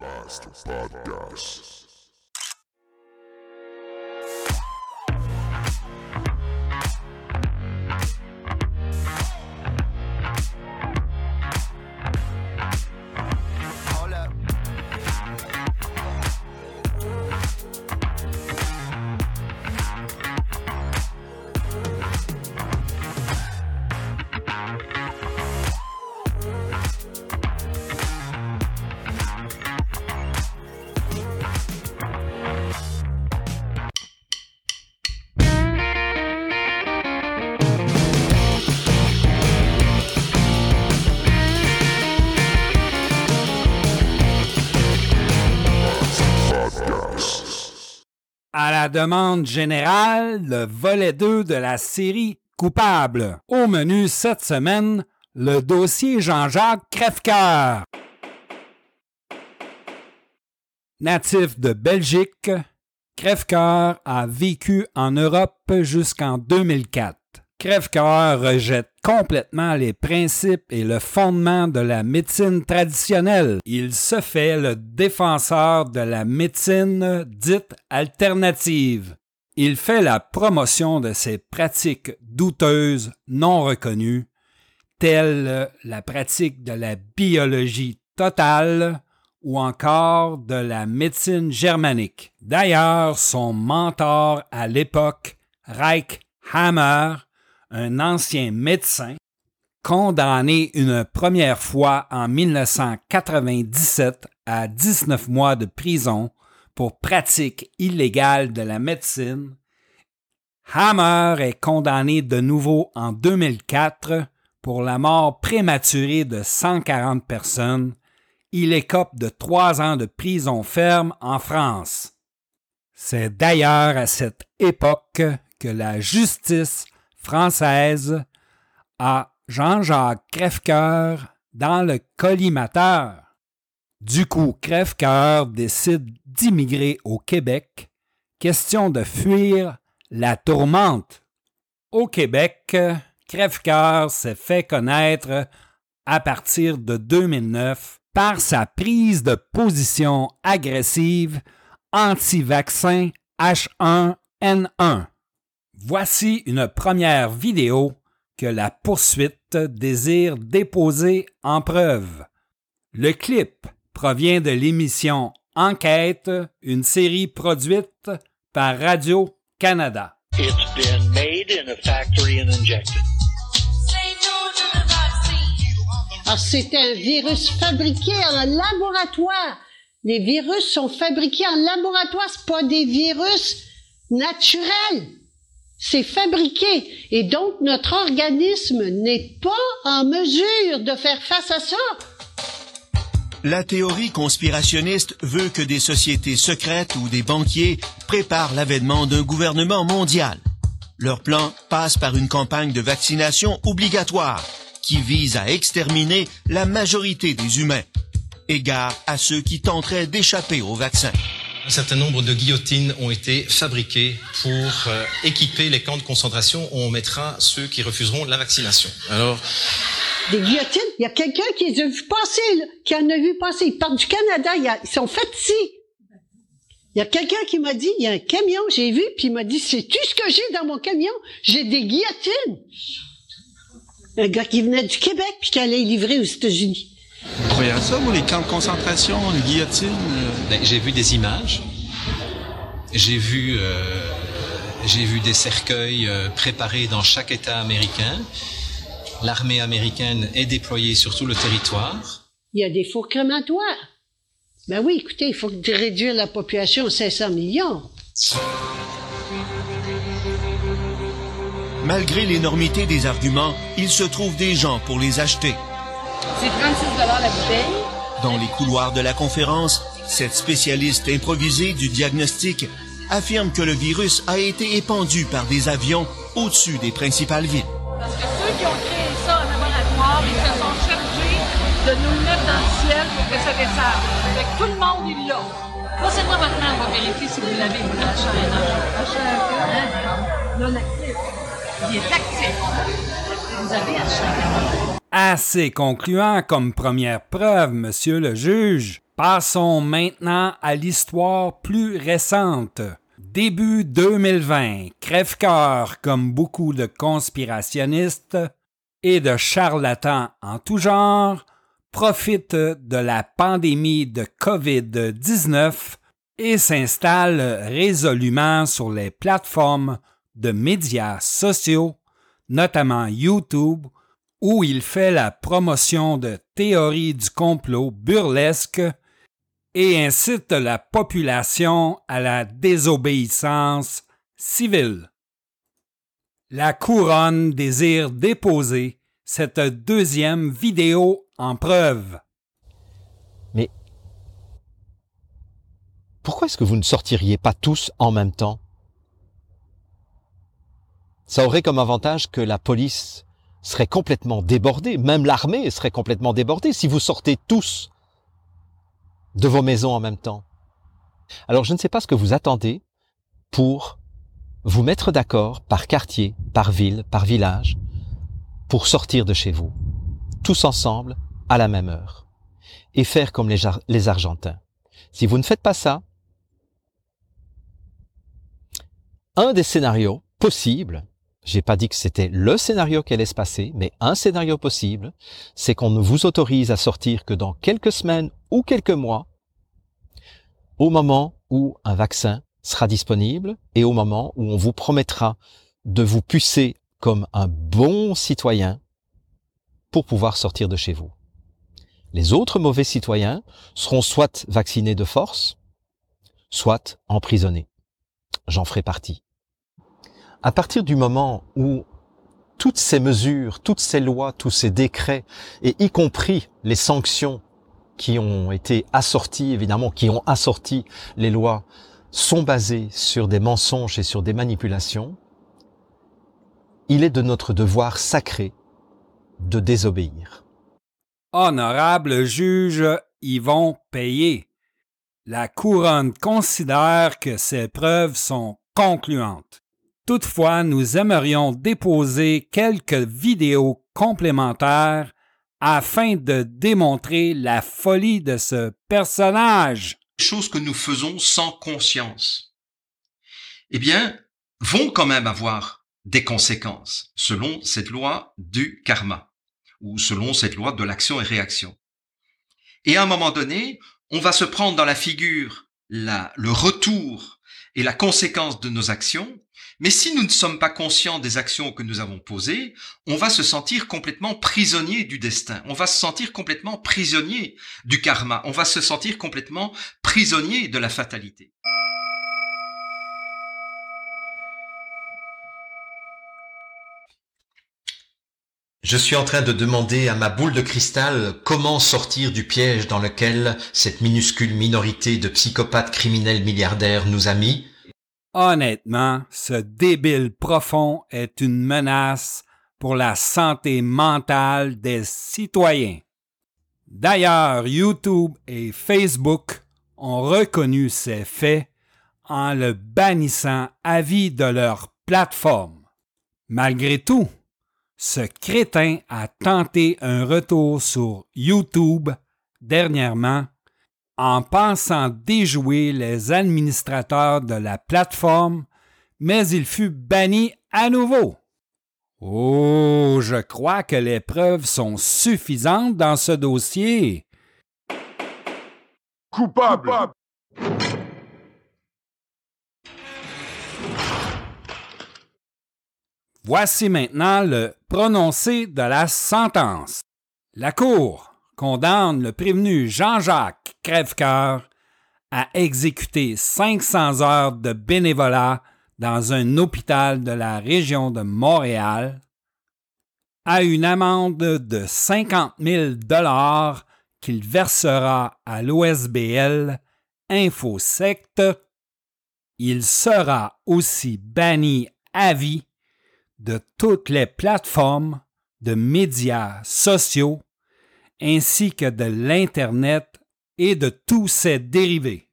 Master Podcast. À la demande générale, le volet 2 de la série Coupable. Au menu cette semaine, le dossier Jean-Jacques Crèvecoeur. Natif de Belgique, Crèvecoeur a vécu en Europe jusqu'en 2004. Crèvecoeur rejette complètement les principes et le fondement de la médecine traditionnelle. Il se fait le défenseur de la médecine dite alternative. Il fait la promotion de ces pratiques douteuses non reconnues, telles la pratique de la biologie totale ou encore de la médecine germanique. D'ailleurs, son mentor à l'époque, Reich Hammer, un ancien médecin, condamné une première fois en 1997 à 19 mois de prison pour pratique illégale de la médecine. Hammer est condamné de nouveau en 2004 pour la mort prématurée de 140 personnes. Il écope de trois ans de prison ferme en France. C'est d'ailleurs à cette époque que la justice française à Jean-Jacques Crèvecoeur dans le collimateur. Du coup, Crèvecoeur décide d'immigrer au Québec, question de fuir la tourmente. Au Québec, Crèvecoeur s'est fait connaître à partir de 2009 par sa prise de position agressive anti-vaccin H1N1. Voici une première vidéo que la poursuite désire déposer en preuve. Le clip provient de l'émission Enquête, une série produite par Radio-Canada. It's been made in a factory and injected. Alors, c'est un virus fabriqué en laboratoire. Les virus sont fabriqués en laboratoire, c'est pas des virus naturels. C'est fabriqué. Et donc, notre organisme n'est pas en mesure de faire face à ça. La théorie conspirationniste veut que des sociétés secrètes ou des banquiers préparent l'avènement d'un gouvernement mondial. Leur plan passe par une campagne de vaccination obligatoire qui vise à exterminer la majorité des humains, égard à ceux qui tenteraient d'échapper au vaccin. Un certain nombre de guillotines ont été fabriquées pour euh, équiper les camps de concentration où on mettra ceux qui refuseront la vaccination. Alors, Des guillotines, il y a quelqu'un qui les a vus passer, là, qui en a vu passer. Ils partent du Canada, ils sont faits. Il y a quelqu'un qui m'a dit, il y a un camion, j'ai vu, puis il m'a dit, c'est tout ce que j'ai dans mon camion? J'ai des guillotines. Un gars qui venait du Québec, puis qui allait livrer aux États-Unis. Vous croyez à ça, vous, les camps de concentration, les guillotines? euh? ben, j'ai vu des images, j'ai vu, euh, j'ai vu des cercueils euh, préparés dans chaque État américain. L'armée américaine est déployée sur tout le territoire. Il y a des fours crématoires. Ben oui, écoutez, il faut réduire la population à 500 millions. Malgré l'énormité des arguments, il se trouve des gens pour les acheter. C'est 36 la bouteille. Dans les couloirs de la conférence, cette spécialiste improvisée du diagnostic affirme que le virus a été épandu par des avions au-dessus des principales villes. Parce que ceux qui ont créé ça en laboratoire, ils se sont chargés de nous le mettre dans le ciel pour que ça descende. Fait que tout le monde est là. Passez-moi maintenant, on va vérifier si vous l'avez, vous, hein? Non actif. Il est actif. Vous avez chaîne. Assez concluant comme première preuve, monsieur le juge. Passons maintenant à l'histoire plus récente. Début 2020, Crève-Cœur, comme beaucoup de conspirationnistes et de charlatans en tout genre, profite de la pandémie de COVID-19 et s'installe résolument sur les plateformes de médias sociaux, notamment YouTube, où il fait la promotion de théories du complot burlesques et incite la population à la désobéissance civile. La couronne désire déposer cette deuxième vidéo en preuve. Mais pourquoi est-ce que vous ne sortiriez pas tous en même temps? Ça aurait comme avantage que la police serait complètement débordée, même l'armée serait complètement débordée si vous sortez tous de vos maisons en même temps. Alors je ne sais pas ce que vous attendez pour vous mettre d'accord par quartier, par ville, par village, pour sortir de chez vous, tous ensemble, à la même heure, et faire comme les Argentins. Si vous ne faites pas ça, un des scénarios possibles, j'ai pas dit que c'était le scénario qui allait se passer, mais un scénario possible, c'est qu'on ne vous autorise à sortir que dans quelques semaines ou quelques mois, au moment où un vaccin sera disponible et au moment où on vous promettra de vous pucer comme un bon citoyen pour pouvoir sortir de chez vous. Les autres mauvais citoyens seront soit vaccinés de force, soit emprisonnés. J'en ferai partie. À partir du moment où toutes ces mesures, toutes ces lois, tous ces décrets, et y compris les sanctions qui ont été assorties, évidemment, qui ont assorti les lois, sont basées sur des mensonges et sur des manipulations, il est de notre devoir sacré de désobéir. Honorable juge, ils vont payer. La couronne considère que ces preuves sont concluantes. Toutefois, nous aimerions déposer quelques vidéos complémentaires afin de démontrer la folie de ce personnage. Choses que nous faisons sans conscience, eh bien, vont quand même avoir des conséquences selon cette loi du karma ou selon cette loi de l'action et réaction. Et à un moment donné, on va se prendre dans la figure la, le retour et la conséquence de nos actions mais si nous ne sommes pas conscients des actions que nous avons posées, on va se sentir complètement prisonnier du destin. On va se sentir complètement prisonnier du karma. On va se sentir complètement prisonnier de la fatalité. Je suis en train de demander à ma boule de cristal comment sortir du piège dans lequel cette minuscule minorité de psychopathes criminels milliardaires nous a mis Honnêtement, ce débile profond est une menace pour la santé mentale des citoyens. D'ailleurs, YouTube et Facebook ont reconnu ces faits en le bannissant à vie de leur plateforme. Malgré tout, ce crétin a tenté un retour sur YouTube dernièrement en pensant déjouer les administrateurs de la plateforme, mais il fut banni à nouveau. Oh, je crois que les preuves sont suffisantes dans ce dossier. Coupable. Voici maintenant le prononcé de la sentence. La Cour condamne le prévenu Jean-Jacques Crèvecoeur à exécuter 500 heures de bénévolat dans un hôpital de la région de Montréal, à une amende de 50 000 dollars qu'il versera à l'OSBL Infosect. Il sera aussi banni à vie de toutes les plateformes de médias sociaux ainsi que de l'Internet et de tous ses dérivés.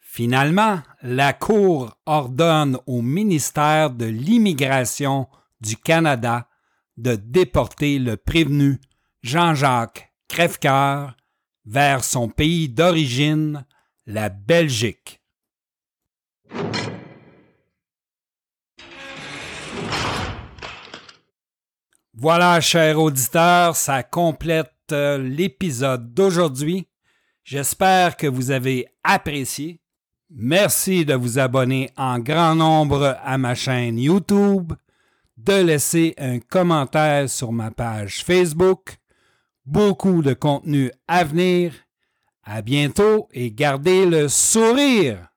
Finalement, la Cour ordonne au ministère de l'Immigration du Canada de déporter le prévenu Jean-Jacques Crèvecoeur vers son pays d'origine, la Belgique. Voilà, chers auditeurs, ça complète euh, l'épisode d'aujourd'hui. J'espère que vous avez apprécié. Merci de vous abonner en grand nombre à ma chaîne YouTube, de laisser un commentaire sur ma page Facebook. Beaucoup de contenu à venir. À bientôt et gardez le sourire!